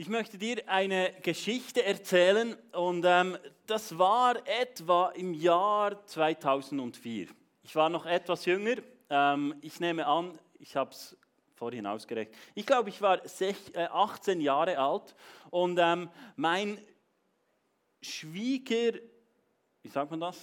Ich möchte dir eine Geschichte erzählen und ähm, das war etwa im Jahr 2004. Ich war noch etwas jünger. Ähm, ich nehme an, ich habe es vorhin ausgerechnet. Ich glaube, ich war 16, äh, 18 Jahre alt und ähm, mein Schwieger, wie sagt man das?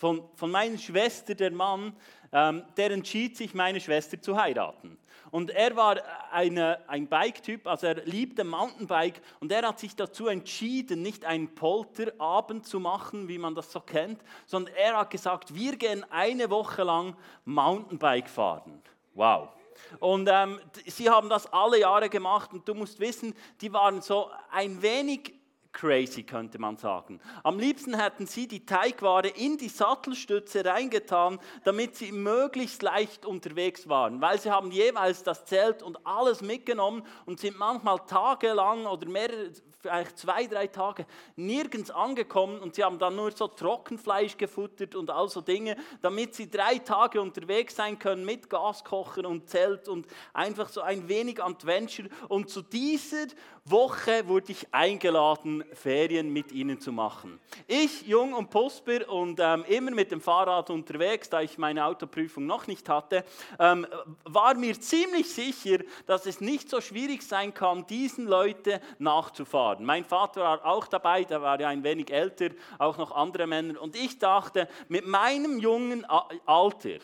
Von, von meiner Schwester, der Mann, ähm, der entschied sich, meine Schwester zu heiraten. Und er war eine, ein Bike-Typ, also er liebte Mountainbike und er hat sich dazu entschieden, nicht einen Polterabend zu machen, wie man das so kennt, sondern er hat gesagt, wir gehen eine Woche lang Mountainbike fahren. Wow. Und ähm, sie haben das alle Jahre gemacht und du musst wissen, die waren so ein wenig crazy, könnte man sagen. Am liebsten hätten sie die Teigware in die Sattelstütze reingetan, damit sie möglichst leicht unterwegs waren, weil sie haben jeweils das Zelt und alles mitgenommen und sind manchmal tagelang oder mehrere, vielleicht zwei, drei Tage nirgends angekommen und sie haben dann nur so Trockenfleisch gefuttert und all so Dinge, damit sie drei Tage unterwegs sein können mit Gaskocher und Zelt und einfach so ein wenig Adventure. Und zu dieser Woche wurde ich eingeladen, Ferien mit ihnen zu machen. Ich, jung und Pusper und ähm, immer mit dem Fahrrad unterwegs, da ich meine Autoprüfung noch nicht hatte, ähm, war mir ziemlich sicher, dass es nicht so schwierig sein kann, diesen Leuten nachzufahren. Mein Vater war auch dabei, der war ja ein wenig älter, auch noch andere Männer. Und ich dachte, mit meinem jungen Alter,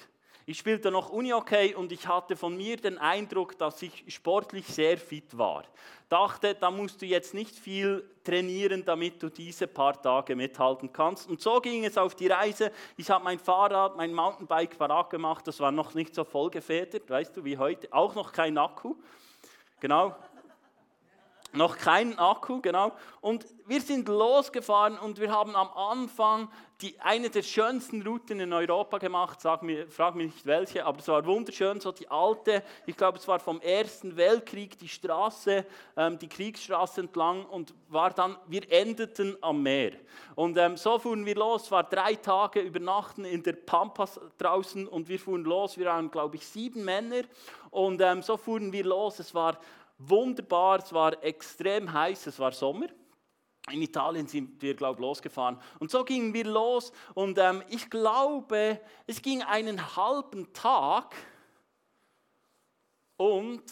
ich spielte noch Uni-Okay und ich hatte von mir den Eindruck, dass ich sportlich sehr fit war. Dachte, da musst du jetzt nicht viel trainieren, damit du diese paar Tage mithalten kannst. Und so ging es auf die Reise. Ich habe mein Fahrrad, mein Mountainbike parat gemacht. Das war noch nicht so vollgefedert, weißt du, wie heute. Auch noch kein Akku. Genau, noch keinen Akku, genau. Und wir sind losgefahren und wir haben am Anfang die, eine der schönsten Routen in Europa gemacht. Sag mir, frag mich nicht welche, aber es war wunderschön. So die alte, ich glaube, es war vom Ersten Weltkrieg die Straße, ähm, die Kriegsstraße entlang und war dann, wir endeten am Meer. Und ähm, so fuhren wir los, war drei Tage übernachten in der Pampas draußen und wir fuhren los. Wir waren, glaube ich, sieben Männer und ähm, so fuhren wir los. Es war wunderbar, es war extrem heiß, es war Sommer. In Italien sind wir, glaube ich, losgefahren. Und so gingen wir los und ähm, ich glaube, es ging einen halben Tag und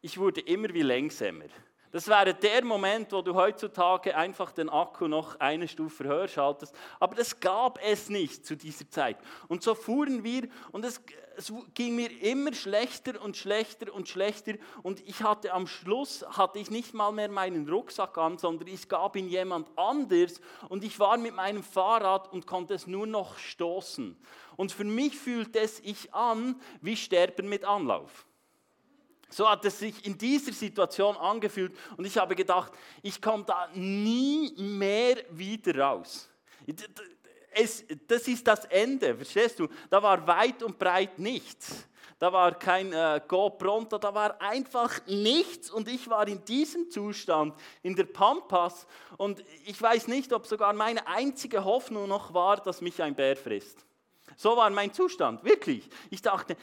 ich wurde immer wie längsamer. Das wäre der Moment, wo du heutzutage einfach den Akku noch eine Stufe höher schaltest. Aber das gab es nicht zu dieser Zeit. Und so fuhren wir und es, es ging mir immer schlechter und schlechter und schlechter. Und ich hatte am Schluss, hatte ich nicht mal mehr meinen Rucksack an, sondern ich gab ihn jemand anders. Und ich war mit meinem Fahrrad und konnte es nur noch stoßen. Und für mich fühlt es sich an wie Sterben mit Anlauf. So hat es sich in dieser Situation angefühlt und ich habe gedacht, ich komme da nie mehr wieder raus. Es, das ist das Ende, verstehst du? Da war weit und breit nichts. Da war kein äh, Go Pronto, da war einfach nichts und ich war in diesem Zustand in der Pampas und ich weiß nicht, ob sogar meine einzige Hoffnung noch war, dass mich ein Bär frisst. So war mein Zustand, wirklich. Ich dachte,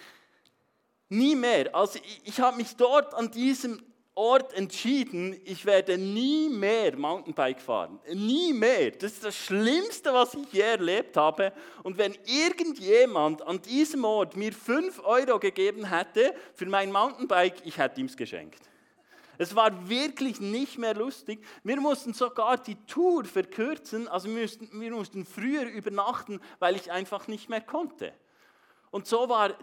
Nie mehr. Also ich, ich habe mich dort an diesem Ort entschieden, ich werde nie mehr Mountainbike fahren. Nie mehr. Das ist das Schlimmste, was ich je erlebt habe. Und wenn irgendjemand an diesem Ort mir 5 Euro gegeben hätte für mein Mountainbike, ich hätte ihm es geschenkt. Es war wirklich nicht mehr lustig. Wir mussten sogar die Tour verkürzen, also wir mussten, wir mussten früher übernachten, weil ich einfach nicht mehr konnte. Und so war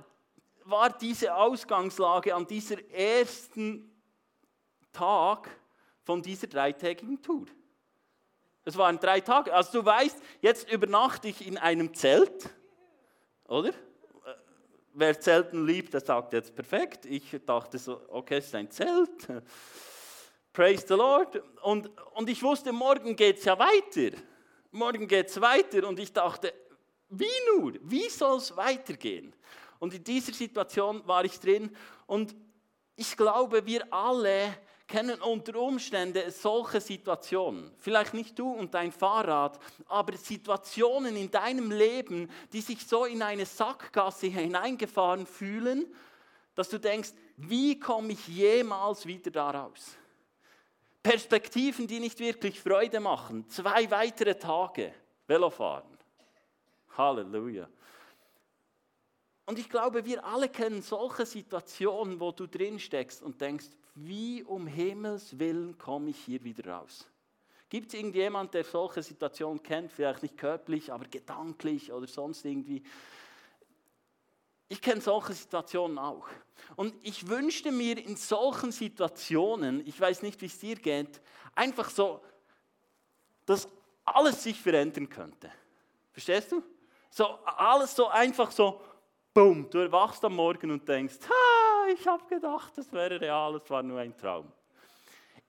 war diese Ausgangslage an dieser ersten Tag von dieser dreitägigen Tour. Es waren drei Tage. Also du weißt, jetzt übernachte ich in einem Zelt, oder? Wer Zelten liebt, der sagt jetzt perfekt. Ich dachte so, okay, es ist ein Zelt. Praise the Lord. Und, und ich wusste, morgen geht es ja weiter. Morgen geht es weiter. Und ich dachte, wie nur? Wie soll es weitergehen? Und in dieser Situation war ich drin. Und ich glaube, wir alle kennen unter Umständen solche Situationen. Vielleicht nicht du und dein Fahrrad, aber Situationen in deinem Leben, die sich so in eine Sackgasse hineingefahren fühlen, dass du denkst, wie komme ich jemals wieder daraus? Perspektiven, die nicht wirklich Freude machen. Zwei weitere Tage Velofahren. Halleluja. Und ich glaube, wir alle kennen solche Situationen, wo du drin steckst und denkst, wie um Himmels Willen komme ich hier wieder raus? Gibt es irgendjemand, der solche Situationen kennt? Vielleicht nicht körperlich, aber gedanklich oder sonst irgendwie. Ich kenne solche Situationen auch. Und ich wünschte mir in solchen Situationen, ich weiß nicht, wie es dir geht, einfach so, dass alles sich verändern könnte. Verstehst du? So alles so einfach so, boom, du erwachst am Morgen und denkst, ha, ich habe gedacht, das wäre real, es war nur ein Traum.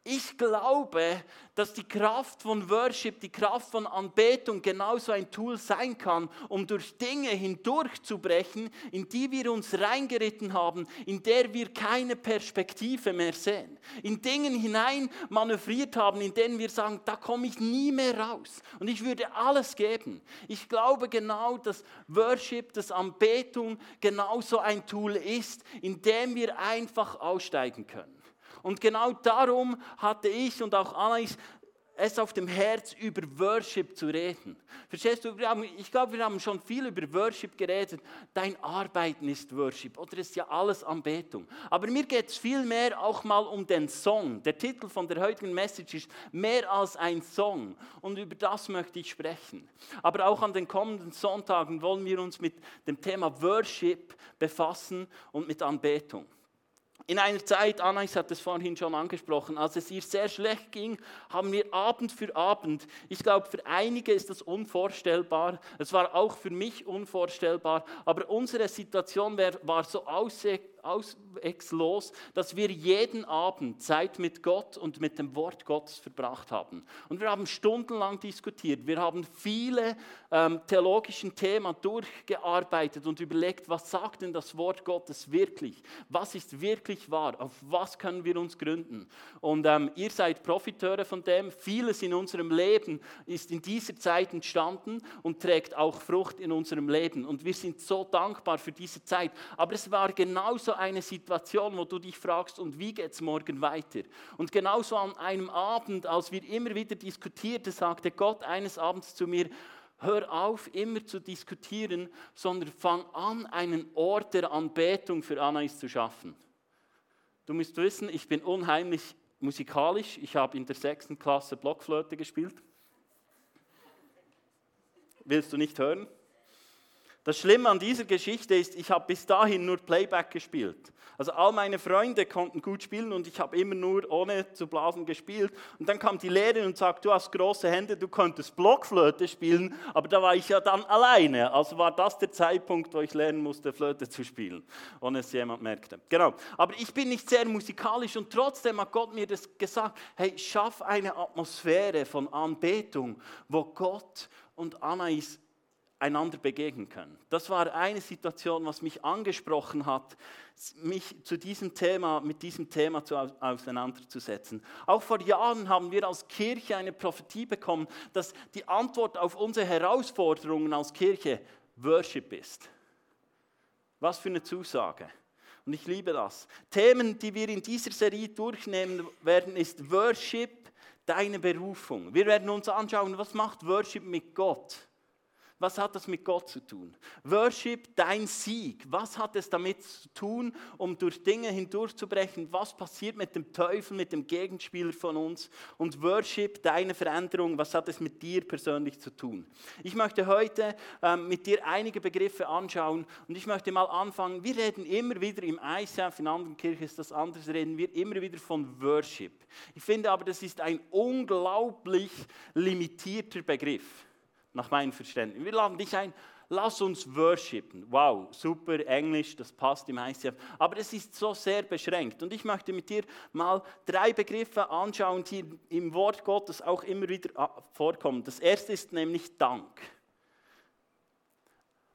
Ich glaube, dass die Kraft von Worship, die Kraft von Anbetung genauso ein Tool sein kann, um durch Dinge hindurchzubrechen, in die wir uns reingeritten haben, in der wir keine Perspektive mehr sehen. In Dingen hinein manövriert haben, in denen wir sagen, da komme ich nie mehr raus. Und ich würde alles geben. Ich glaube genau, dass Worship, dass Anbetung genauso ein Tool ist, in dem wir einfach aussteigen können. Und genau darum hatte ich und auch Anais es auf dem Herz, über Worship zu reden. Verstehst du? Ich glaube, wir haben schon viel über Worship geredet. Dein Arbeiten ist Worship oder ist ja alles Anbetung. Aber mir geht es viel mehr auch mal um den Song. Der Titel von der heutigen Message ist mehr als ein Song. Und über das möchte ich sprechen. Aber auch an den kommenden Sonntagen wollen wir uns mit dem Thema Worship befassen und mit Anbetung. In einer Zeit, Anais hat es vorhin schon angesprochen, als es ihr sehr schlecht ging, haben wir Abend für Abend, ich glaube für einige ist das unvorstellbar, es war auch für mich unvorstellbar, aber unsere Situation war so auswegslos, dass wir jeden Abend Zeit mit Gott und mit dem Wort Gottes verbracht haben. Und wir haben stundenlang diskutiert, wir haben viele ähm, theologischen Themen durchgearbeitet und überlegt, was sagt denn das Wort Gottes wirklich? Was ist wirklich wahr? Auf was können wir uns gründen? Und ähm, ihr seid Profiteure von dem. Vieles in unserem Leben ist in dieser Zeit entstanden und trägt auch Frucht in unserem Leben. Und wir sind so dankbar für diese Zeit. Aber es war genauso genauso eine Situation, wo du dich fragst, und wie geht es morgen weiter? Und genauso an einem Abend, als wir immer wieder diskutierten, sagte Gott eines Abends zu mir, hör auf, immer zu diskutieren, sondern fang an, einen Ort der Anbetung für Anais zu schaffen. Du musst wissen, ich bin unheimlich musikalisch. Ich habe in der sechsten Klasse Blockflöte gespielt. Willst du nicht hören? Das Schlimme an dieser Geschichte ist, ich habe bis dahin nur Playback gespielt. Also all meine Freunde konnten gut spielen und ich habe immer nur ohne zu blasen gespielt. Und dann kam die Lehrerin und sagte, du hast große Hände, du könntest Blockflöte spielen, aber da war ich ja dann alleine. Also war das der Zeitpunkt, wo ich lernen musste, Flöte zu spielen, ohne es jemand merkte. Genau. Aber ich bin nicht sehr musikalisch und trotzdem hat Gott mir das gesagt, hey, schaff eine Atmosphäre von Anbetung, wo Gott und Anais einander begegnen können. Das war eine Situation, was mich angesprochen hat, mich zu diesem Thema, mit diesem Thema zu, auseinanderzusetzen. Auch vor Jahren haben wir als Kirche eine Prophetie bekommen, dass die Antwort auf unsere Herausforderungen als Kirche Worship ist. Was für eine Zusage. Und ich liebe das. Themen, die wir in dieser Serie durchnehmen werden, ist Worship, deine Berufung. Wir werden uns anschauen, was macht Worship mit Gott? Was hat das mit Gott zu tun? Worship, dein Sieg. Was hat es damit zu tun, um durch Dinge hindurchzubrechen? Was passiert mit dem Teufel, mit dem Gegenspieler von uns? Und Worship, deine Veränderung. Was hat es mit dir persönlich zu tun? Ich möchte heute ähm, mit dir einige Begriffe anschauen und ich möchte mal anfangen. Wir reden immer wieder im ICF, in anderen Kirchen ist das anders, reden wir immer wieder von Worship. Ich finde aber, das ist ein unglaublich limitierter Begriff nach meinem Verständnis. Wir laden dich ein, lass uns worshipen. Wow, super Englisch, das passt im ICF. Aber es ist so sehr beschränkt. Und ich möchte mit dir mal drei Begriffe anschauen, die im Wort Gottes auch immer wieder ah, vorkommen. Das erste ist nämlich Dank.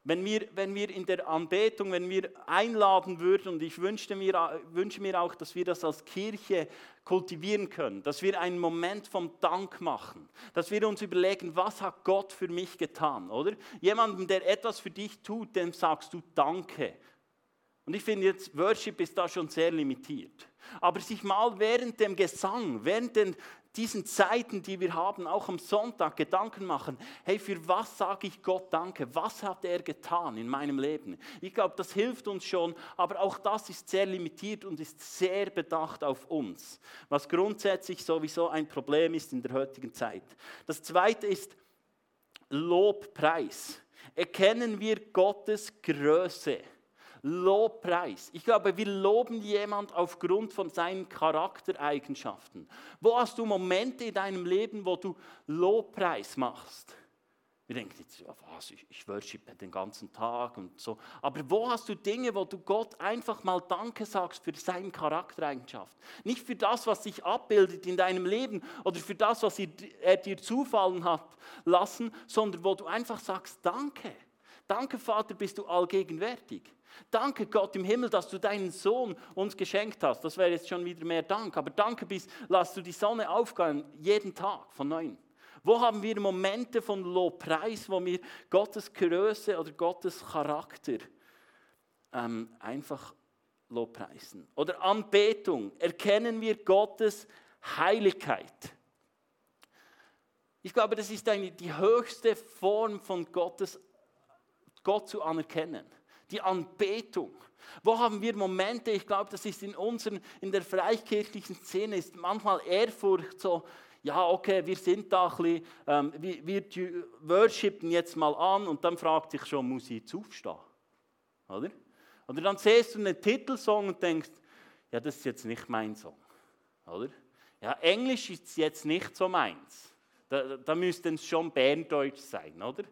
Wenn wir, wenn wir in der Anbetung, wenn wir einladen würden, und ich wünsche mir, wünsche mir auch, dass wir das als Kirche kultivieren können, dass wir einen Moment vom Dank machen, dass wir uns überlegen, was hat Gott für mich getan, oder? Jemandem, der etwas für dich tut, dem sagst du Danke. Und ich finde jetzt, Worship ist da schon sehr limitiert. Aber sich mal während dem Gesang, während den, diesen Zeiten, die wir haben, auch am Sonntag Gedanken machen, hey, für was sage ich Gott Danke? Was hat er getan in meinem Leben? Ich glaube, das hilft uns schon, aber auch das ist sehr limitiert und ist sehr bedacht auf uns, was grundsätzlich sowieso ein Problem ist in der heutigen Zeit. Das Zweite ist Lobpreis. Erkennen wir Gottes Größe. Lobpreis. Ich glaube, wir loben jemand aufgrund von seinen Charaktereigenschaften. Wo hast du Momente in deinem Leben, wo du Lobpreis machst? Wir denken jetzt, was, ich, ich worshipe den ganzen Tag und so. Aber wo hast du Dinge, wo du Gott einfach mal Danke sagst für seine Charaktereigenschaft? Nicht für das, was sich abbildet in deinem Leben oder für das, was er dir zufallen hat lassen, sondern wo du einfach sagst, Danke. Danke, Vater, bist du allgegenwärtig. Danke Gott im Himmel, dass du deinen Sohn uns geschenkt hast. Das wäre jetzt schon wieder mehr Dank. Aber danke bis, lass du die Sonne aufgehen, jeden Tag von neuem. Wo haben wir Momente von Lobpreis, wo wir Gottes Größe oder Gottes Charakter ähm, einfach Lobpreisen? Oder Anbetung. Erkennen wir Gottes Heiligkeit. Ich glaube, das ist eine, die höchste Form von Gottes, Gott zu anerkennen die Anbetung. Wo haben wir Momente, ich glaube, das ist in, unseren, in der freikirchlichen Szene, ist manchmal Ehrfurcht so, ja, okay, wir sind da ein bisschen, ähm, wir, wir worshipen jetzt mal an und dann fragt sich schon, muss ich jetzt aufstehen? Oder? Oder dann siehst du einen Titelsong und denkst, ja, das ist jetzt nicht mein Song. Oder? Ja, Englisch ist jetzt nicht so meins. Da, da müsste es schon Berndeutsch sein, oder?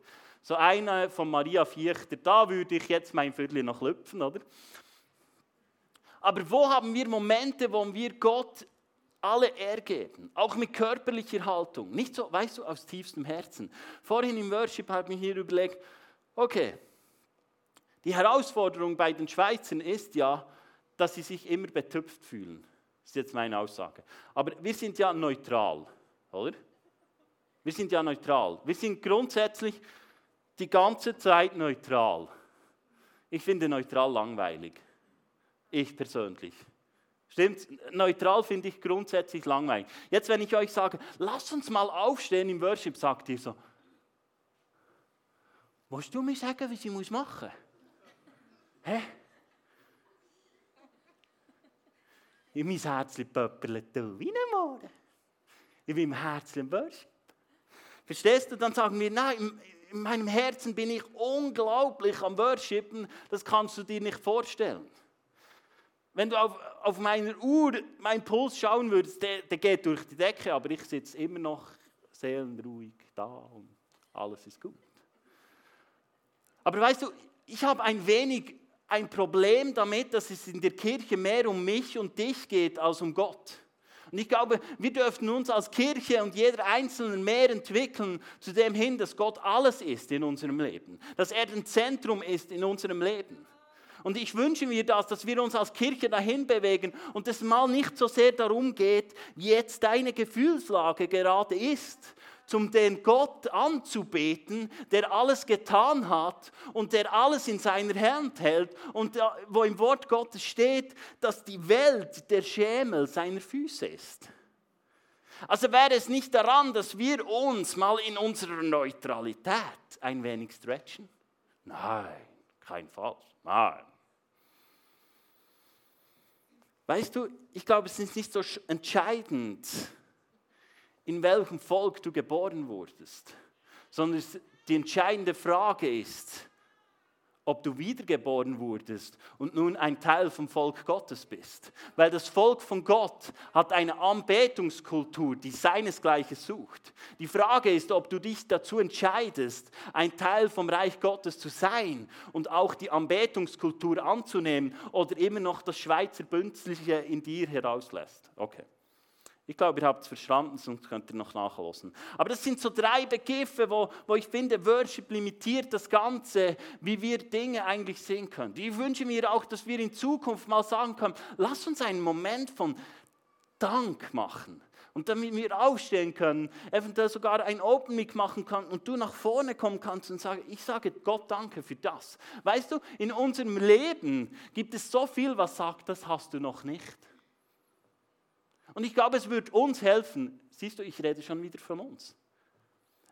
So einer von Maria Viechter, da würde ich jetzt mein Viertel noch klopfen, oder? Aber wo haben wir Momente, wo wir Gott alle Ehre geben, auch mit körperlicher Haltung, nicht so, weißt du, aus tiefstem Herzen. Vorhin im Worship habe ich mir hier überlegt, okay, die Herausforderung bei den Schweizern ist ja, dass sie sich immer betüpft fühlen. Das ist jetzt meine Aussage. Aber wir sind ja neutral, oder? Wir sind ja neutral. Wir sind grundsätzlich die ganze Zeit neutral. Ich finde neutral langweilig. Ich persönlich. Stimmt? Neutral finde ich grundsätzlich langweilig. Jetzt, wenn ich euch sage, lasst uns mal aufstehen im Worship, sagt ihr so, musst du mir sagen, was ich muss machen Hä? In mein Herzchen pöpperlet wie ein Morgen. Ich bin im Herzchen Worship. Verstehst du? Dann sagen wir, nein, in meinem Herzen bin ich unglaublich am Worshipen, das kannst du dir nicht vorstellen. Wenn du auf, auf meiner Uhr meinen Puls schauen würdest, der, der geht durch die Decke, aber ich sitze immer noch seelenruhig da und alles ist gut. Aber weißt du, ich habe ein wenig ein Problem damit, dass es in der Kirche mehr um mich und dich geht als um Gott. Und ich glaube, wir dürften uns als Kirche und jeder Einzelne mehr entwickeln zu dem hin, dass Gott alles ist in unserem Leben, dass er ein Zentrum ist in unserem Leben. Und ich wünsche mir das, dass wir uns als Kirche dahin bewegen und es mal nicht so sehr darum geht, wie jetzt deine Gefühlslage gerade ist, zum den Gott anzubeten, der alles getan hat und der alles in seiner Hand hält und wo im Wort Gottes steht, dass die Welt der Schemel seiner Füße ist. Also wäre es nicht daran, dass wir uns mal in unserer Neutralität ein wenig stretchen? Nein, kein Fall. Nein. Weißt du, ich glaube, es ist nicht so entscheidend, in welchem Volk du geboren wurdest, sondern die entscheidende Frage ist, ob du wiedergeboren wurdest und nun ein Teil vom Volk Gottes bist. Weil das Volk von Gott hat eine Anbetungskultur, die seinesgleichen sucht. Die Frage ist, ob du dich dazu entscheidest, ein Teil vom Reich Gottes zu sein und auch die Anbetungskultur anzunehmen oder immer noch das Schweizer Bünzliche in dir herauslässt. Okay. Ich glaube, ihr habt es verstanden, sonst könnt ihr noch nachlesen. Aber das sind so drei Begriffe, wo, wo ich finde, Worship limitiert das Ganze, wie wir Dinge eigentlich sehen können. Ich wünsche mir auch, dass wir in Zukunft mal sagen können, lass uns einen Moment von Dank machen. Und damit wir aufstehen können, eventuell sogar ein Open Mic machen können und du nach vorne kommen kannst und sagen, ich sage Gott danke für das. Weißt du, in unserem Leben gibt es so viel, was sagt, das hast du noch nicht. Und ich glaube, es wird uns helfen, siehst du, ich rede schon wieder von uns.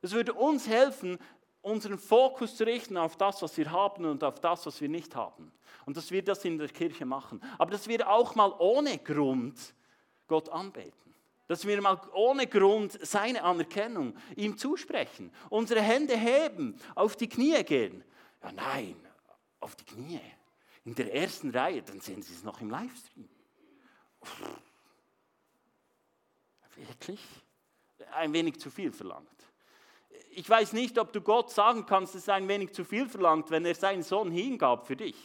Es würde uns helfen, unseren Fokus zu richten auf das, was wir haben und auf das, was wir nicht haben. Und dass wir das in der Kirche machen. Aber dass wir auch mal ohne Grund Gott anbeten. Dass wir mal ohne Grund seine Anerkennung ihm zusprechen. Unsere Hände heben, auf die Knie gehen. Ja, nein, auf die Knie. In der ersten Reihe, dann sehen Sie es noch im Livestream. Wirklich? Ein wenig zu viel verlangt. Ich weiß nicht, ob du Gott sagen kannst, es ist ein wenig zu viel verlangt, wenn er seinen Sohn hingab für dich.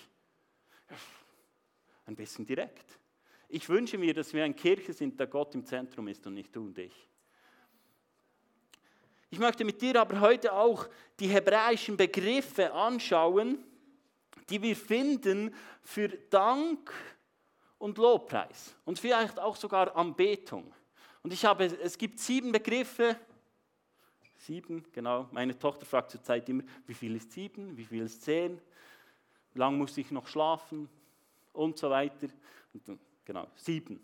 Ein bisschen direkt. Ich wünsche mir, dass wir eine Kirche sind, der Gott im Zentrum ist und nicht du und ich. Ich möchte mit dir aber heute auch die hebräischen Begriffe anschauen, die wir finden für Dank und Lobpreis und vielleicht auch sogar Anbetung. Und ich habe, es gibt sieben Begriffe, sieben, genau. Meine Tochter fragt zurzeit immer, wie viel ist sieben, wie viel ist zehn, wie lange muss ich noch schlafen und so weiter. Und Genau, sieben.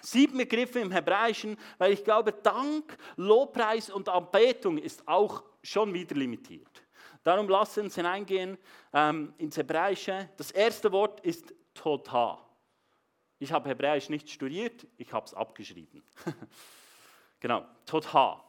Sieben Begriffe im Hebräischen, weil ich glaube, Dank, Lobpreis und Anbetung ist auch schon wieder limitiert. Darum lassen uns hineingehen ähm, ins Hebräische. Das erste Wort ist Totha. Ich habe Hebräisch nicht studiert, ich habe es abgeschrieben. genau, Totha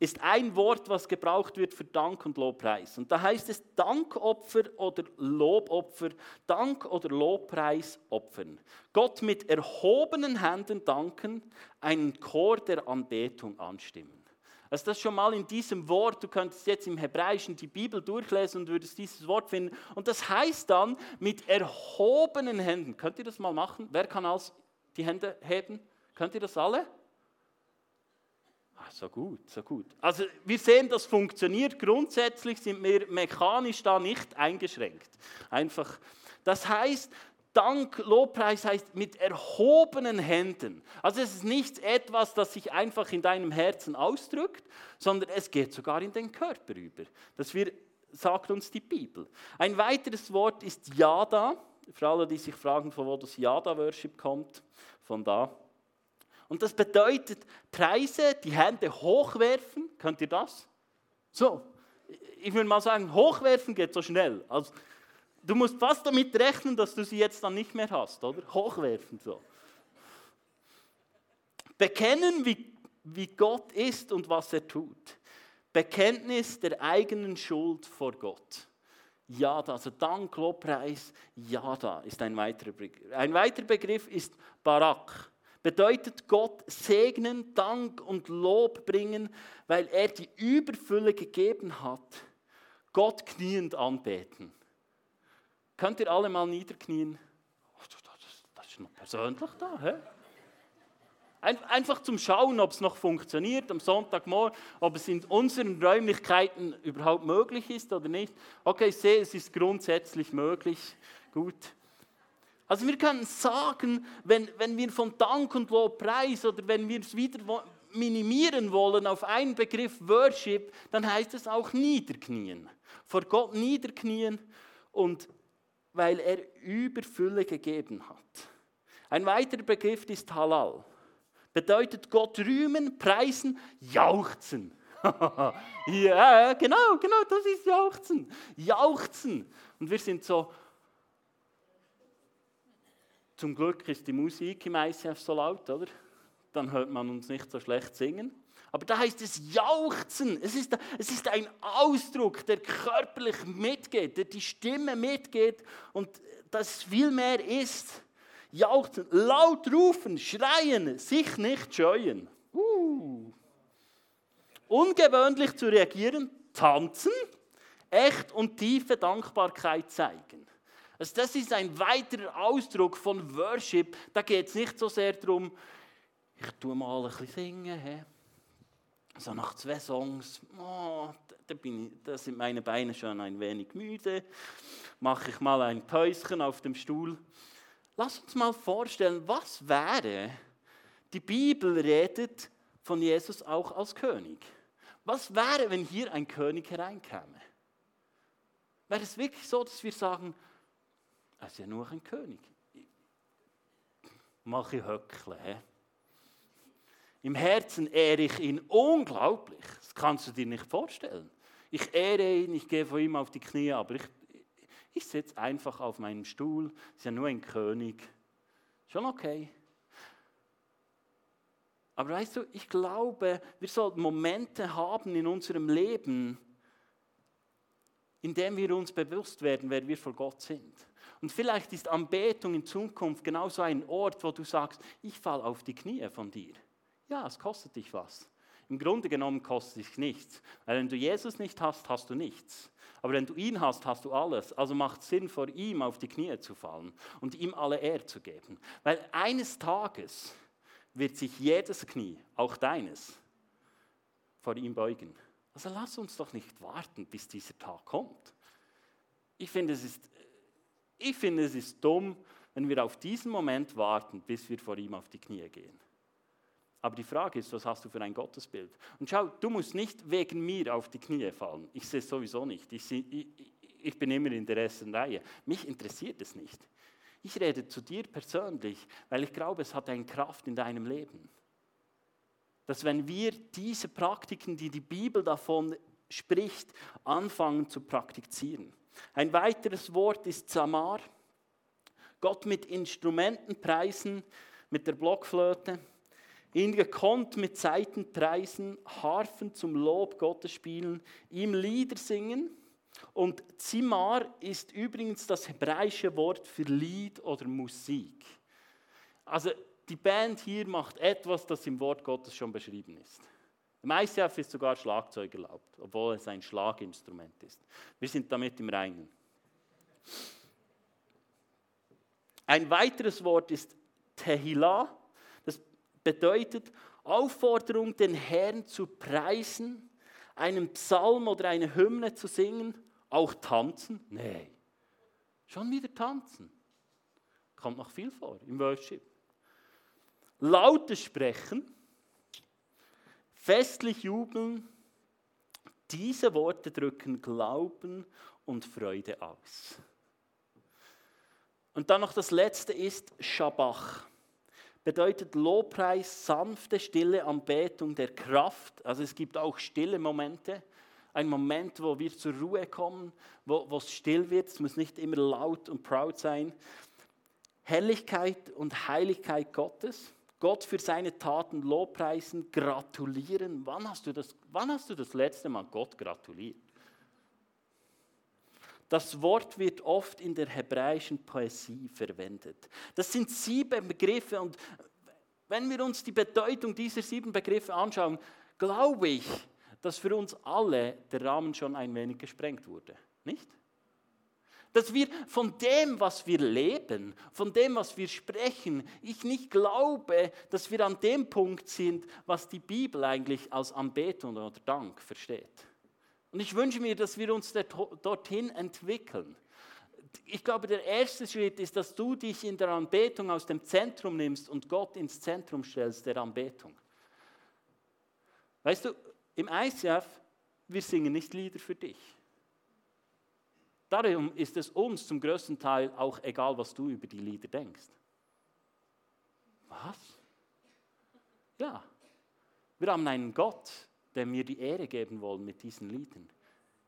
ist ein Wort, was gebraucht wird für Dank und Lobpreis. Und da heißt es Dankopfer oder Lobopfer, Dank oder Lobpreis opfern. Gott mit erhobenen Händen danken, einen Chor der Anbetung anstimmen. Also das schon mal in diesem Wort, du könntest jetzt im Hebräischen die Bibel durchlesen und würdest dieses Wort finden. Und das heißt dann mit erhobenen Händen. Könnt ihr das mal machen? Wer kann als die Hände heben? Könnt ihr das alle? Ah, so gut, so gut. Also wir sehen, das funktioniert. Grundsätzlich sind wir mechanisch da nicht eingeschränkt. Einfach. Das heißt, Dank, Lobpreis heißt mit erhobenen Händen. Also es ist nicht etwas, das sich einfach in deinem Herzen ausdrückt, sondern es geht sogar in den Körper über. Das wir, sagt uns die Bibel. Ein weiteres Wort ist Yada. Für alle, die sich fragen, von wo das Yada-Worship kommt, von da. Und das bedeutet Preise, die Hände hochwerfen. Könnt ihr das? So, ich würde mal sagen, hochwerfen geht so schnell. Also, du musst fast damit rechnen, dass du sie jetzt dann nicht mehr hast, oder? Hochwerfen so. Bekennen, wie, wie Gott ist und was er tut. Bekenntnis der eigenen Schuld vor Gott. Ja, da, also Dank, Lobpreis, ja, da ist ein weiterer Begriff. Ein weiterer Begriff ist Barak bedeutet Gott segnen, Dank und Lob bringen, weil er die Überfülle gegeben hat. Gott kniend anbeten. Könnt ihr alle mal niederknien? Das ist noch persönlich da. He? Einfach zum Schauen, ob es noch funktioniert am Sonntagmorgen, ob es in unseren Räumlichkeiten überhaupt möglich ist oder nicht. Okay, ich sehe, es ist grundsätzlich möglich. Gut. Also wir können sagen, wenn, wenn wir von Dank und Lobpreis oder wenn wir es wieder minimieren wollen auf einen Begriff Worship, dann heißt es auch niederknien. Vor Gott niederknien und weil er Überfülle gegeben hat. Ein weiterer Begriff ist Halal. Bedeutet Gott rühmen, preisen, jauchzen. ja, genau, genau, das ist jauchzen. Jauchzen. Und wir sind so, zum Glück ist die Musik im ICF so laut, oder? Dann hört man uns nicht so schlecht singen. Aber da heißt es Jauchzen. Es ist, es ist ein Ausdruck, der körperlich mitgeht, der die Stimme mitgeht und das viel mehr ist. Jauchzen, laut rufen, schreien, sich nicht scheuen. Uh. Ungewöhnlich zu reagieren, tanzen, echt und tiefe Dankbarkeit zeigen. Also das ist ein weiterer Ausdruck von Worship. Da geht es nicht so sehr darum, ich tue mal ein bisschen singen. He. So nach zwei Songs, oh, da, ich, da sind meine Beine schon ein wenig müde. Mache ich mal ein Päuschen auf dem Stuhl. Lass uns mal vorstellen, was wäre, die Bibel redet von Jesus auch als König. Was wäre, wenn hier ein König hereinkäme? Wäre es wirklich so, dass wir sagen, er ist ja nur ein König. Mache ich Höckle. Im Herzen ehre ich ihn unglaublich. Das kannst du dir nicht vorstellen. Ich ehre ihn, ich gehe vor ihm auf die Knie, aber ich, ich sitze einfach auf meinem Stuhl. Ist ja nur ein König. Schon okay. Aber weißt du, ich glaube, wir sollten Momente haben in unserem Leben, in dem wir uns bewusst werden, wer wir vor Gott sind. Und vielleicht ist Anbetung in Zukunft genauso ein Ort, wo du sagst, ich falle auf die Knie von dir. Ja, es kostet dich was. Im Grunde genommen kostet dich nichts. Weil wenn du Jesus nicht hast, hast du nichts. Aber wenn du ihn hast, hast du alles. Also macht Sinn, vor ihm auf die Knie zu fallen und ihm alle Ehre zu geben. Weil eines Tages wird sich jedes Knie, auch deines, vor ihm beugen. Also lass uns doch nicht warten, bis dieser Tag kommt. Ich finde, es ist, ich finde, es ist dumm, wenn wir auf diesen Moment warten, bis wir vor ihm auf die Knie gehen. Aber die Frage ist, was hast du für ein Gottesbild? Und schau, du musst nicht wegen mir auf die Knie fallen. Ich sehe es sowieso nicht. Ich, ich, ich bin immer in der ersten Reihe. Mich interessiert es nicht. Ich rede zu dir persönlich, weil ich glaube, es hat eine Kraft in deinem Leben. Dass wenn wir diese Praktiken, die die Bibel davon spricht, anfangen zu praktizieren. Ein weiteres Wort ist Zamar. Gott mit Instrumenten preisen, mit der Blockflöte ihn gekonnt mit Zeiten preisen, Harfen zum Lob Gottes spielen, ihm Lieder singen. Und Zimar ist übrigens das hebräische Wort für Lied oder Musik. Also die Band hier macht etwas, das im Wort Gottes schon beschrieben ist. Im ICF ist sogar Schlagzeug erlaubt, obwohl es ein Schlaginstrument ist. Wir sind damit im Reinen. Ein weiteres Wort ist Tehillah bedeutet Aufforderung, den Herrn zu preisen, einen Psalm oder eine Hymne zu singen, auch tanzen? Nee. Schon wieder tanzen. Kommt noch viel vor im Worship. Lautes Sprechen, festlich jubeln, diese Worte drücken Glauben und Freude aus. Und dann noch das letzte ist Schabach bedeutet Lobpreis, sanfte, stille Anbetung der Kraft. Also es gibt auch stille Momente. Ein Moment, wo wir zur Ruhe kommen, wo, es still wird. Es muss nicht immer laut und proud sein. Herrlichkeit und Heiligkeit Gottes. Gott für seine Taten Lobpreisen, gratulieren. Wann hast du das, wann hast du das letzte Mal Gott gratuliert? Das Wort wird oft in der hebräischen Poesie verwendet. Das sind sieben Begriffe und wenn wir uns die Bedeutung dieser sieben Begriffe anschauen, glaube ich, dass für uns alle der Rahmen schon ein wenig gesprengt wurde. Nicht? Dass wir von dem, was wir leben, von dem, was wir sprechen, ich nicht glaube, dass wir an dem Punkt sind, was die Bibel eigentlich als Anbetung oder Dank versteht. Und ich wünsche mir, dass wir uns dorthin entwickeln. Ich glaube, der erste Schritt ist, dass du dich in der Anbetung aus dem Zentrum nimmst und Gott ins Zentrum stellst der Anbetung. Weißt du, im ICF, wir singen nicht Lieder für dich. Darum ist es uns zum größten Teil auch egal, was du über die Lieder denkst. Was? Ja, wir haben einen Gott, dem wir die Ehre geben wollen mit diesen Liedern.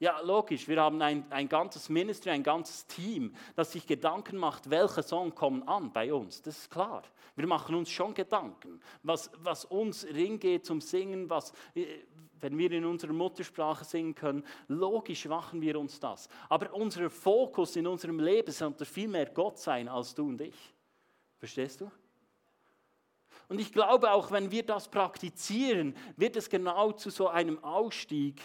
Ja, logisch, wir haben ein, ein ganzes Ministry, ein ganzes Team, das sich Gedanken macht, welche Songs kommen an bei uns. Das ist klar. Wir machen uns schon Gedanken, was, was uns Ring geht zum Singen, was, äh, wenn wir in unserer Muttersprache singen können, logisch machen wir uns das. Aber unser Fokus in unserem Leben sollte viel mehr Gott sein als du und ich. Verstehst du? Und ich glaube, auch wenn wir das praktizieren, wird es genau zu so einem Ausstieg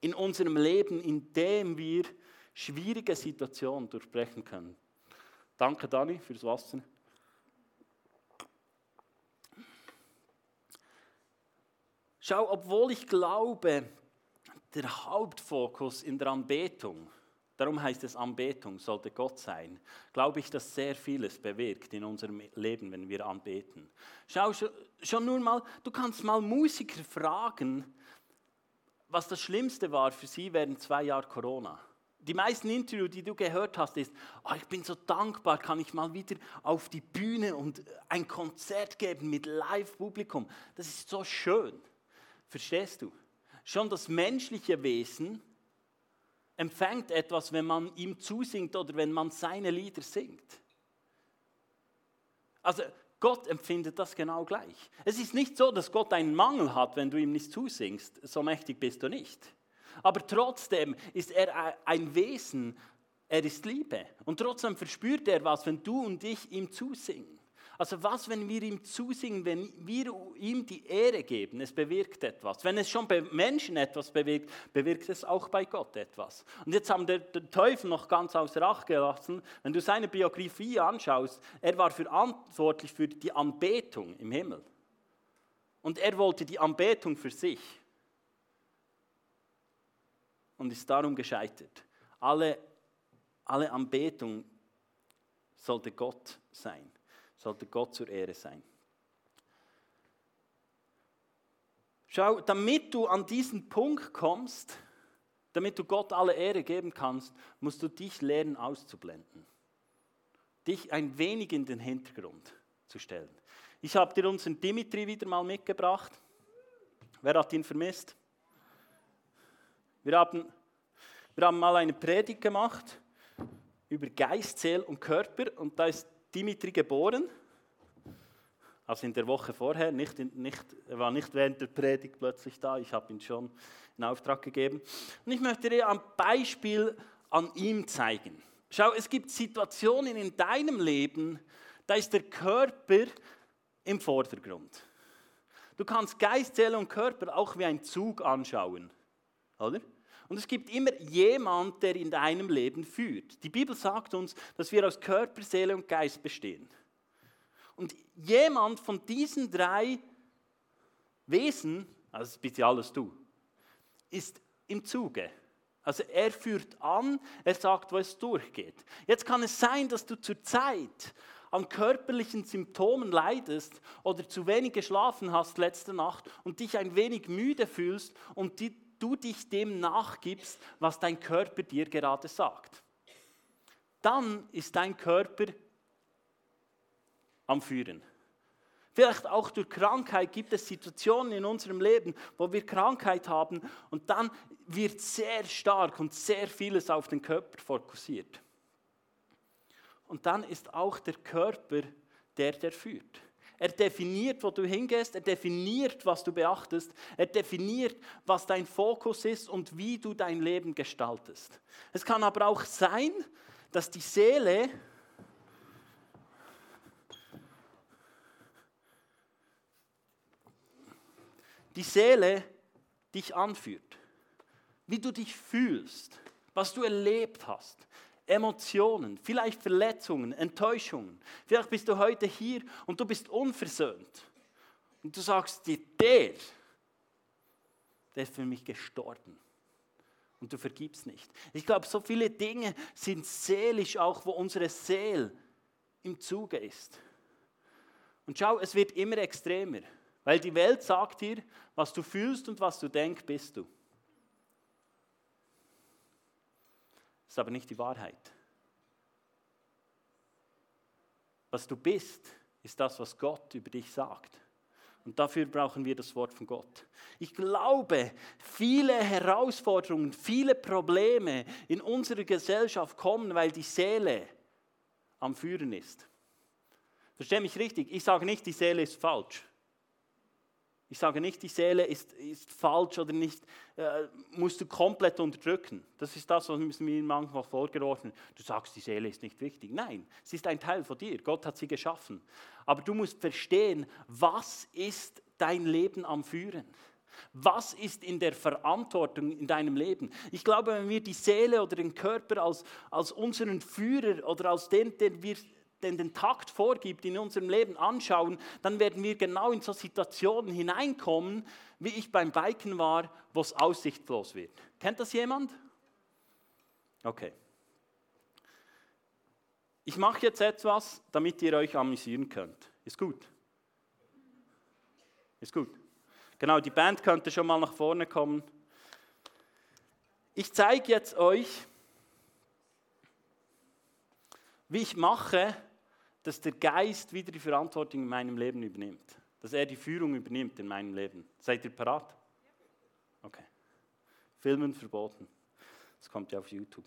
in unserem Leben, in dem wir schwierige Situationen durchbrechen können. Danke, Dani, fürs Wasser. Schau, obwohl ich glaube, der Hauptfokus in der Anbetung darum heißt es Anbetung, sollte Gott sein, glaube ich, dass sehr vieles bewirkt in unserem Leben, wenn wir anbeten. Schau schon nur mal, du kannst mal Musiker fragen, was das Schlimmste war für sie während zwei Jahren Corona. Die meisten Interviews, die du gehört hast, ist, oh, ich bin so dankbar, kann ich mal wieder auf die Bühne und ein Konzert geben mit Live-Publikum. Das ist so schön. Verstehst du? Schon das menschliche Wesen empfängt etwas, wenn man ihm zusingt oder wenn man seine Lieder singt. Also Gott empfindet das genau gleich. Es ist nicht so, dass Gott einen Mangel hat, wenn du ihm nicht zusingst. So mächtig bist du nicht. Aber trotzdem ist er ein Wesen, er ist Liebe. Und trotzdem verspürt er was, wenn du und ich ihm zusingen. Also was, wenn wir ihm zusingen, wenn wir ihm die Ehre geben, es bewirkt etwas. Wenn es schon bei Menschen etwas bewirkt, bewirkt es auch bei Gott etwas. Und jetzt haben der, der Teufel noch ganz außer Acht gelassen, wenn du seine Biografie anschaust, er war verantwortlich für die Anbetung im Himmel. Und er wollte die Anbetung für sich. Und ist darum gescheitert. Alle, alle Anbetung sollte Gott sein sollte Gott zur Ehre sein. Schau, damit du an diesen Punkt kommst, damit du Gott alle Ehre geben kannst, musst du dich lernen auszublenden. Dich ein wenig in den Hintergrund zu stellen. Ich habe dir unseren Dimitri wieder mal mitgebracht. Wer hat ihn vermisst? Wir haben, wir haben mal eine Predigt gemacht über Geist, Seel und Körper und da ist Dimitri geboren. Also in der Woche vorher, nicht, nicht, er war nicht während der Predigt plötzlich da, ich habe ihn schon in Auftrag gegeben. Und ich möchte dir ein Beispiel an ihm zeigen. Schau, es gibt Situationen in deinem Leben, da ist der Körper im Vordergrund. Du kannst Geist, Seele und Körper auch wie ein Zug anschauen, oder? Und es gibt immer jemand, der in deinem Leben führt. Die Bibel sagt uns, dass wir aus Körper, Seele und Geist bestehen. Und jemand von diesen drei Wesen, also das bist ja alles du, ist im Zuge. Also er führt an, er sagt, wo es durchgeht. Jetzt kann es sein, dass du zur Zeit an körperlichen Symptomen leidest oder zu wenig geschlafen hast letzte Nacht und dich ein wenig müde fühlst und die, du dich dem nachgibst, was dein Körper dir gerade sagt. Dann ist dein Körper am Führen. Vielleicht auch durch Krankheit gibt es Situationen in unserem Leben, wo wir Krankheit haben und dann wird sehr stark und sehr vieles auf den Körper fokussiert. Und dann ist auch der Körper der, der führt. Er definiert, wo du hingehst, er definiert, was du beachtest, er definiert, was dein Fokus ist und wie du dein Leben gestaltest. Es kann aber auch sein, dass die Seele die Seele dich anführt, wie du dich fühlst, was du erlebt hast, Emotionen, vielleicht Verletzungen, Enttäuschungen. Vielleicht bist du heute hier und du bist unversöhnt. Und du sagst dir, der, der ist für mich gestorben. Und du vergibst nicht. Ich glaube, so viele Dinge sind seelisch auch, wo unsere Seele im Zuge ist. Und schau, es wird immer extremer. Weil die Welt sagt dir, was du fühlst und was du denkst, bist du. Ist aber nicht die Wahrheit. Was du bist, ist das, was Gott über dich sagt. Und dafür brauchen wir das Wort von Gott. Ich glaube, viele Herausforderungen, viele Probleme in unserer Gesellschaft kommen, weil die Seele am Führen ist. Verstehe mich richtig, ich sage nicht, die Seele ist falsch. Ich sage nicht, die Seele ist, ist falsch oder nicht, äh, musst du komplett unterdrücken. Das ist das, was mir manchmal vorgeworfen Du sagst, die Seele ist nicht wichtig. Nein, sie ist ein Teil von dir. Gott hat sie geschaffen. Aber du musst verstehen, was ist dein Leben am Führen? Was ist in der Verantwortung in deinem Leben? Ich glaube, wenn wir die Seele oder den Körper als, als unseren Führer oder als den, den wir den den Takt vorgibt, in unserem Leben anschauen, dann werden wir genau in so Situationen hineinkommen, wie ich beim Biken war, wo es aussichtslos wird. Kennt das jemand? Okay, Ich mache jetzt etwas, damit ihr euch amüsieren könnt. Ist gut? Ist gut. Genau, die Band könnte schon mal nach vorne kommen. Ich zeige jetzt euch, wie ich mache, dass der Geist wieder die Verantwortung in meinem Leben übernimmt. Dass er die Führung übernimmt in meinem Leben. Seid ihr parat? Okay. Filmen verboten. Das kommt ja auf YouTube.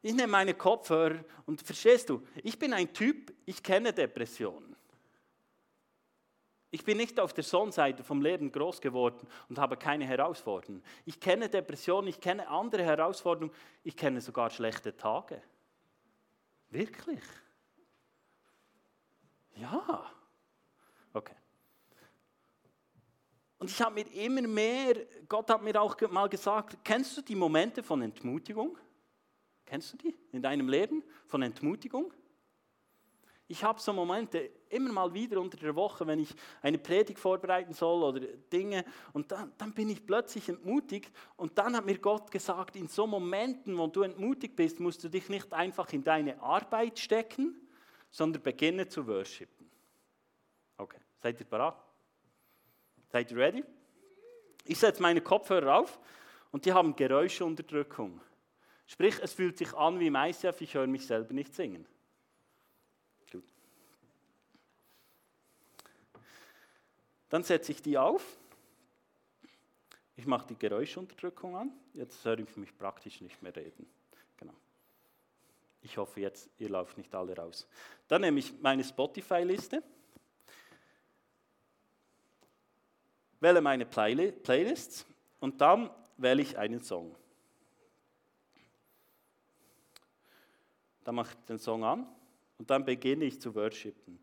Ich nehme meine Kopfhörer und verstehst du, ich bin ein Typ, ich kenne Depressionen. Ich bin nicht auf der Sonnenseite vom Leben groß geworden und habe keine Herausforderungen. Ich kenne Depressionen, ich kenne andere Herausforderungen, ich kenne sogar schlechte Tage. Wirklich? Ja. Okay. Und ich habe mir immer mehr, Gott hat mir auch mal gesagt, kennst du die Momente von Entmutigung? Kennst du die in deinem Leben von Entmutigung? Ich habe so Momente immer mal wieder unter der Woche, wenn ich eine Predigt vorbereiten soll oder Dinge und dann, dann bin ich plötzlich entmutigt und dann hat mir Gott gesagt, in so Momenten, wo du entmutigt bist, musst du dich nicht einfach in deine Arbeit stecken, sondern beginne zu worshipen. Okay, seid ihr bereit? Seid ihr ready? Ich setze meine Kopfhörer auf und die haben Geräuscheunterdrückung. Sprich, es fühlt sich an wie im ICF, ich höre mich selber nicht singen. Gut. Dann setze ich die auf. Ich mache die Geräuschunterdrückung an. Jetzt höre ich mich praktisch nicht mehr reden. Genau. Ich hoffe jetzt, ihr lauft nicht alle raus. Dann nehme ich meine Spotify-Liste, wähle meine Playlists und dann wähle ich einen Song. Dann mache ich den Song an und dann beginne ich zu worshipen.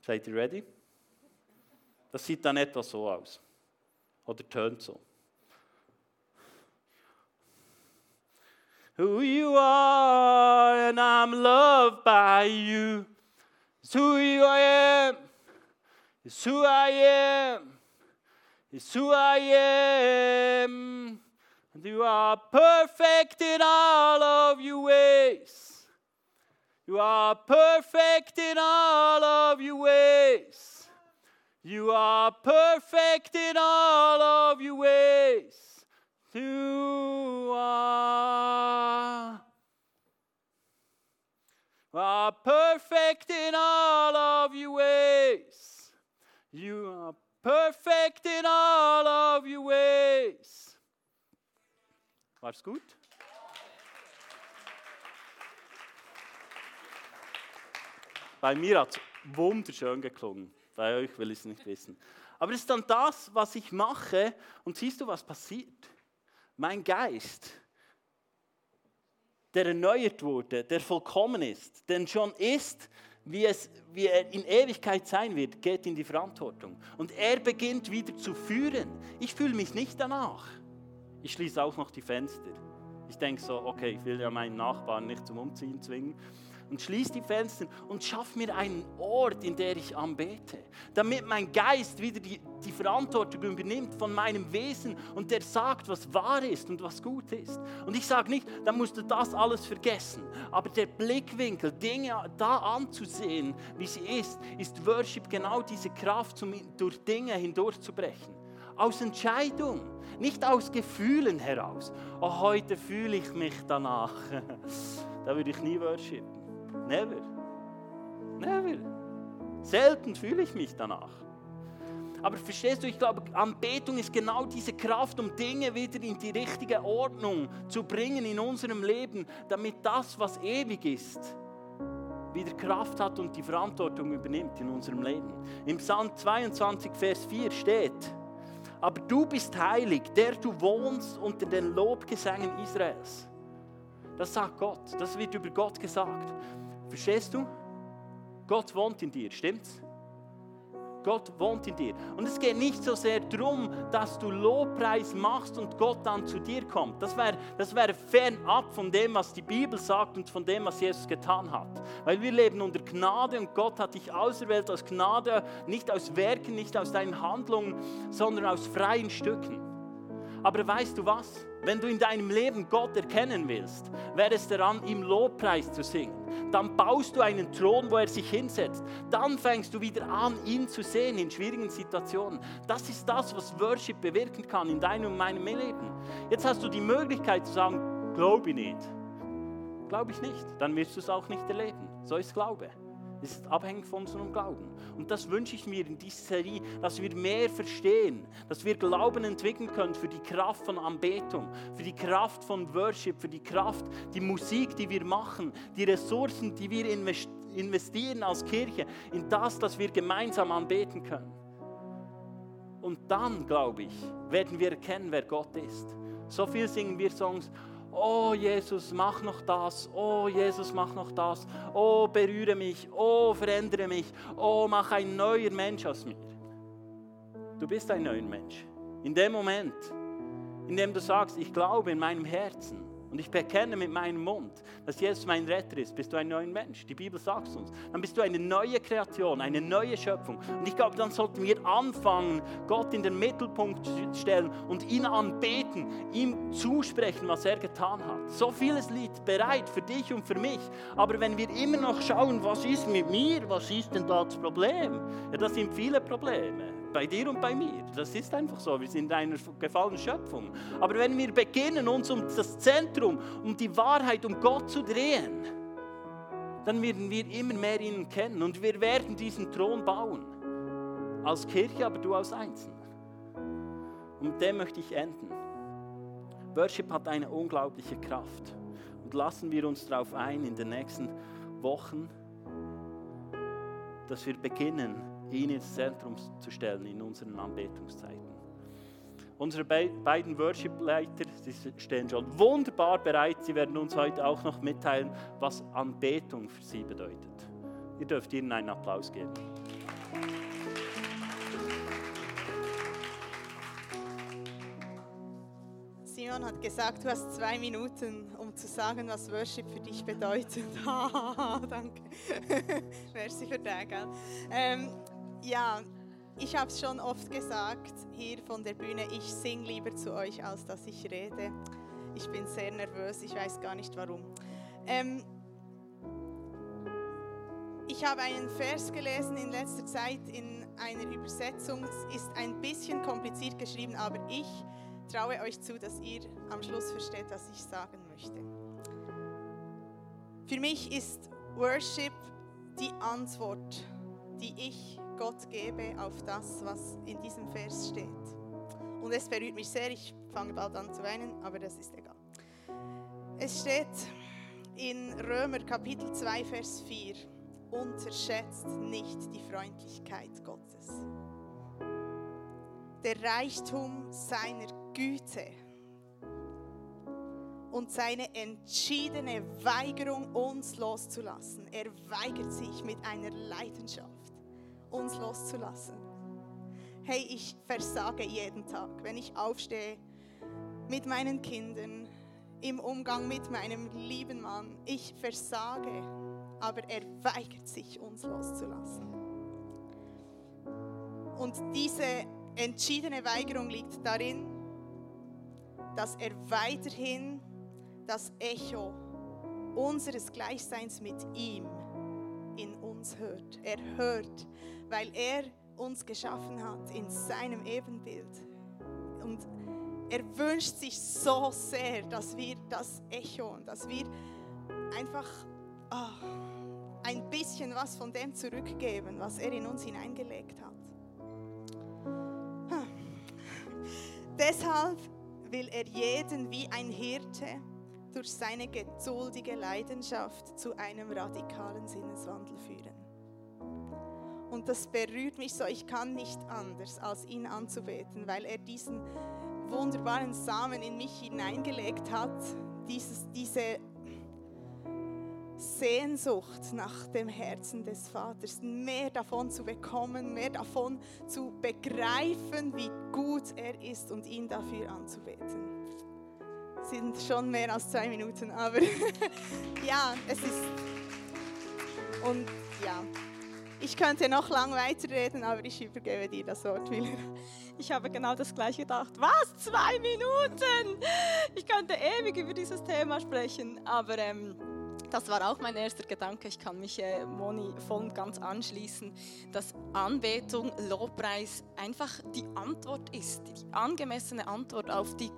Seid ihr ready? Das sieht dann etwa so aus. Oder tönt so. Who you are and I'm loved by you. It's who you am. It's who I am. It's who I am. And you are perfect in all of your ways. You are perfect in all of your ways. You are perfect in all of your ways. You are, are perfect in all of your ways. You are perfect in all of your ways. War's gut? Bei mir hat wunderschön geklungen. Bei euch will ich es nicht wissen. Aber es ist dann das, was ich mache. Und siehst du, was passiert? Mein Geist, der erneuert wurde, der vollkommen ist, denn schon ist, wie, es, wie er in Ewigkeit sein wird, geht in die Verantwortung. Und er beginnt wieder zu führen. Ich fühle mich nicht danach. Ich schließe auch noch die Fenster. Ich denke so, okay, ich will ja meinen Nachbarn nicht zum Umziehen zwingen und schließe die Fenster und schaffe mir einen Ort, in der ich anbete, damit mein Geist wieder die, die Verantwortung übernimmt von meinem Wesen und der sagt, was wahr ist und was gut ist. Und ich sage nicht, dann musst du das alles vergessen, aber der Blickwinkel, Dinge da anzusehen, wie sie ist, ist Worship genau diese Kraft, um durch Dinge hindurchzubrechen. Aus Entscheidung, nicht aus Gefühlen heraus. Oh, heute fühle ich mich danach. da würde ich nie worshipen. Never. Never. Selten fühle ich mich danach. Aber verstehst du, ich glaube, Anbetung ist genau diese Kraft, um Dinge wieder in die richtige Ordnung zu bringen in unserem Leben, damit das, was ewig ist, wieder Kraft hat und die Verantwortung übernimmt in unserem Leben. Im Psalm 22, Vers 4 steht, aber du bist heilig, der du wohnst unter den Lobgesängen Israels. Das sagt Gott, das wird über Gott gesagt. Verstehst du? Gott wohnt in dir, stimmt's? Gott wohnt in dir. Und es geht nicht so sehr darum, dass du Lobpreis machst und Gott dann zu dir kommt. Das wäre das wär fernab von dem, was die Bibel sagt und von dem, was Jesus getan hat. Weil wir leben unter Gnade und Gott hat dich auserwählt aus Gnade, nicht aus Werken, nicht aus deinen Handlungen, sondern aus freien Stücken. Aber weißt du was? Wenn du in deinem Leben Gott erkennen willst, wäre es daran, ihm Lobpreis zu singen. Dann baust du einen Thron, wo er sich hinsetzt. Dann fängst du wieder an, ihn zu sehen in schwierigen Situationen. Das ist das, was Worship bewirken kann in deinem und meinem Leben. Jetzt hast du die Möglichkeit zu sagen, glaube ich nicht. Glaube ich nicht. Dann wirst du es auch nicht erleben. So ist Glaube. Es ist abhängig von unserem Glauben. Und das wünsche ich mir in dieser Serie, dass wir mehr verstehen, dass wir Glauben entwickeln können für die Kraft von Anbetung, für die Kraft von Worship, für die Kraft, die Musik, die wir machen, die Ressourcen, die wir investieren als Kirche, in das, dass wir gemeinsam anbeten können. Und dann, glaube ich, werden wir erkennen, wer Gott ist. So viel singen wir Songs, Oh Jesus, mach noch das. Oh Jesus, mach noch das. Oh, berühre mich. Oh, verändere mich. Oh, mach ein neuer Mensch aus mir. Du bist ein neuer Mensch. In dem Moment, in dem du sagst, ich glaube in meinem Herzen, und ich bekenne mit meinem Mund, dass Jesus mein Retter ist, bist du ein neuer Mensch. Die Bibel sagt es uns. Dann bist du eine neue Kreation, eine neue Schöpfung. Und ich glaube, dann sollten wir anfangen, Gott in den Mittelpunkt zu stellen und ihn anbeten, ihm zusprechen, was er getan hat. So vieles liegt bereit für dich und für mich. Aber wenn wir immer noch schauen, was ist mit mir, was ist denn da das Problem? Ja, das sind viele Probleme bei dir und bei mir. Das ist einfach so. Wir sind eine gefallene Schöpfung. Aber wenn wir beginnen, uns um das Zentrum, um die Wahrheit, um Gott zu drehen, dann werden wir immer mehr ihn kennen und wir werden diesen Thron bauen. Als Kirche, aber du als Einzelner. Und mit dem möchte ich enden. Worship hat eine unglaubliche Kraft. Und lassen wir uns darauf ein in den nächsten Wochen, dass wir beginnen, ihn ins Zentrum zu stellen in unseren Anbetungszeiten. Unsere beiden Worship-Leiter stehen schon wunderbar bereit. Sie werden uns heute auch noch mitteilen, was Anbetung für sie bedeutet. Ihr dürft ihnen einen Applaus geben. Simon hat gesagt, du hast zwei Minuten, um zu sagen, was Worship für dich bedeutet. Danke. Merci für den, gell? Ähm, ja, ich habe es schon oft gesagt hier von der Bühne, ich singe lieber zu euch, als dass ich rede. Ich bin sehr nervös, ich weiß gar nicht warum. Ähm, ich habe einen Vers gelesen in letzter Zeit in einer Übersetzung. Es ist ein bisschen kompliziert geschrieben, aber ich traue euch zu, dass ihr am Schluss versteht, was ich sagen möchte. Für mich ist Worship die Antwort, die ich Gott gebe auf das, was in diesem Vers steht. Und es berührt mich sehr, ich fange bald an zu weinen, aber das ist egal. Es steht in Römer Kapitel 2, Vers 4, unterschätzt nicht die Freundlichkeit Gottes. Der Reichtum seiner Güte und seine entschiedene Weigerung, uns loszulassen. Er weigert sich mit einer Leidenschaft uns loszulassen. Hey, ich versage jeden Tag, wenn ich aufstehe mit meinen Kindern, im Umgang mit meinem lieben Mann. Ich versage, aber er weigert sich, uns loszulassen. Und diese entschiedene Weigerung liegt darin, dass er weiterhin das Echo unseres Gleichseins mit ihm in uns hört. Er hört weil er uns geschaffen hat in seinem Ebenbild. Und er wünscht sich so sehr, dass wir das echoen, dass wir einfach oh, ein bisschen was von dem zurückgeben, was er in uns hineingelegt hat. Deshalb will er jeden wie ein Hirte durch seine geduldige Leidenschaft zu einem radikalen Sinneswandel führen. Und das berührt mich so. Ich kann nicht anders, als ihn anzubeten, weil er diesen wunderbaren Samen in mich hineingelegt hat. Dieses, diese Sehnsucht nach dem Herzen des Vaters, mehr davon zu bekommen, mehr davon zu begreifen, wie gut er ist und ihn dafür anzubeten. Sind schon mehr als zwei Minuten, aber ja, es ist. Und ja. Ich könnte noch lang weiterreden, aber ich übergebe dir das Wort, Wille. Ich habe genau das gleiche gedacht. Was? Zwei Minuten? Ich könnte ewig über dieses Thema sprechen, aber ähm, das war auch mein erster Gedanke. Ich kann mich äh, Moni voll und ganz anschließen, dass Anbetung, Lobpreis einfach die Antwort ist, die angemessene Antwort auf die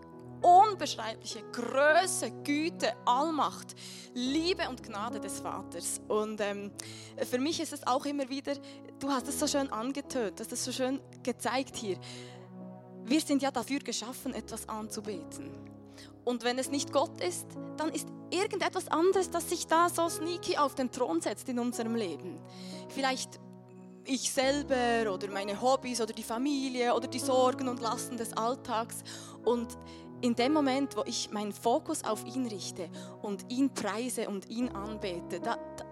unbeschreibliche Größe, Güte, Allmacht, Liebe und Gnade des Vaters. Und ähm, für mich ist es auch immer wieder, du hast es so schön angetönt, hast es so schön gezeigt hier. Wir sind ja dafür geschaffen, etwas anzubeten. Und wenn es nicht Gott ist, dann ist irgendetwas anderes, das sich da so sneaky auf den Thron setzt in unserem Leben. Vielleicht ich selber oder meine Hobbys oder die Familie oder die Sorgen und Lasten des Alltags. Und in dem Moment, wo ich meinen Fokus auf ihn richte und ihn preise und ihn anbete, da, da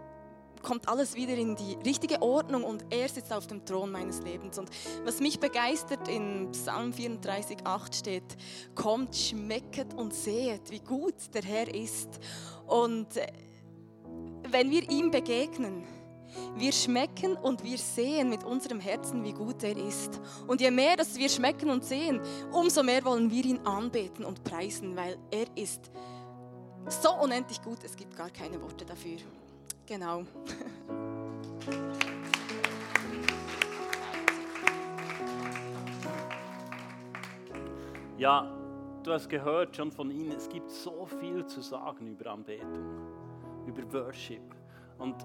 kommt alles wieder in die richtige Ordnung und er sitzt auf dem Thron meines Lebens. Und was mich begeistert in Psalm 34, 8 steht, kommt, schmecket und sehet, wie gut der Herr ist. Und äh, wenn wir ihm begegnen, wir schmecken und wir sehen mit unserem Herzen, wie gut er ist. Und je mehr, dass wir schmecken und sehen, umso mehr wollen wir ihn anbeten und preisen, weil er ist so unendlich gut, es gibt gar keine Worte dafür. Genau. Ja, du hast gehört schon von ihnen, es gibt so viel zu sagen über Anbetung, über Worship. Und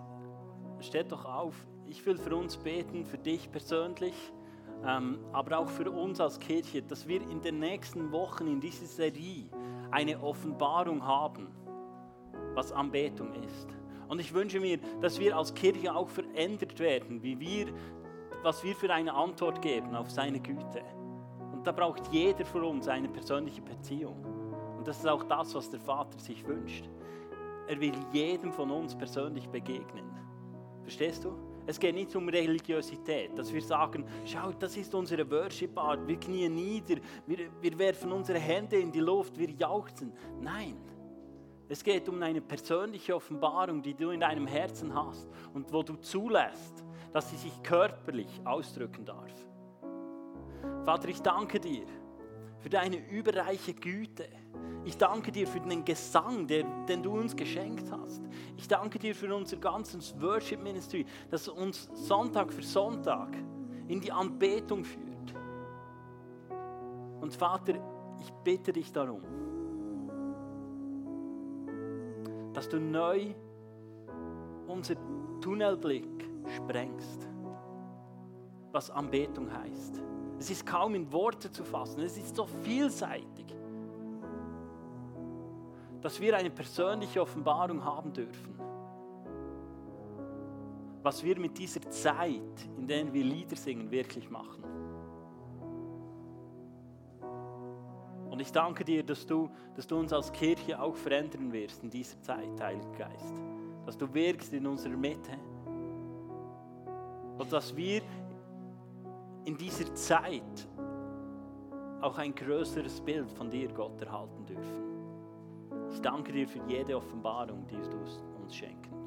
steht doch auf, ich will für uns beten, für dich persönlich, ähm, aber auch für uns als Kirche, dass wir in den nächsten Wochen in dieser Serie eine Offenbarung haben, was Anbetung ist. Und ich wünsche mir, dass wir als Kirche auch verändert werden, wie wir, was wir für eine Antwort geben auf seine Güte. Und da braucht jeder von uns eine persönliche Beziehung. Und das ist auch das, was der Vater sich wünscht. Er will jedem von uns persönlich begegnen. Verstehst du? Es geht nicht um Religiosität, dass wir sagen, schau, das ist unsere Worship-Art, wir knien nieder, wir, wir werfen unsere Hände in die Luft, wir jauchzen. Nein, es geht um eine persönliche Offenbarung, die du in deinem Herzen hast und wo du zulässt, dass sie sich körperlich ausdrücken darf. Vater, ich danke dir für deine überreiche Güte. Ich danke dir für den Gesang, den du uns geschenkt hast. Ich danke dir für unser ganzes Worship Ministry, das uns Sonntag für Sonntag in die Anbetung führt. Und Vater, ich bitte dich darum, dass du neu unser Tunnelblick sprengst, was Anbetung heißt. Es ist kaum in Worte zu fassen, es ist so vielseitig dass wir eine persönliche Offenbarung haben dürfen. Was wir mit dieser Zeit, in der wir Lieder singen, wirklich machen. Und ich danke dir, dass du, dass du uns als Kirche auch verändern wirst in dieser Zeit, Heiliger Geist. Dass du wirkst in unserer Mitte. Und dass wir in dieser Zeit auch ein größeres Bild von dir, Gott, erhalten dürfen. Ich danke dir für jede Offenbarung, die du uns schenken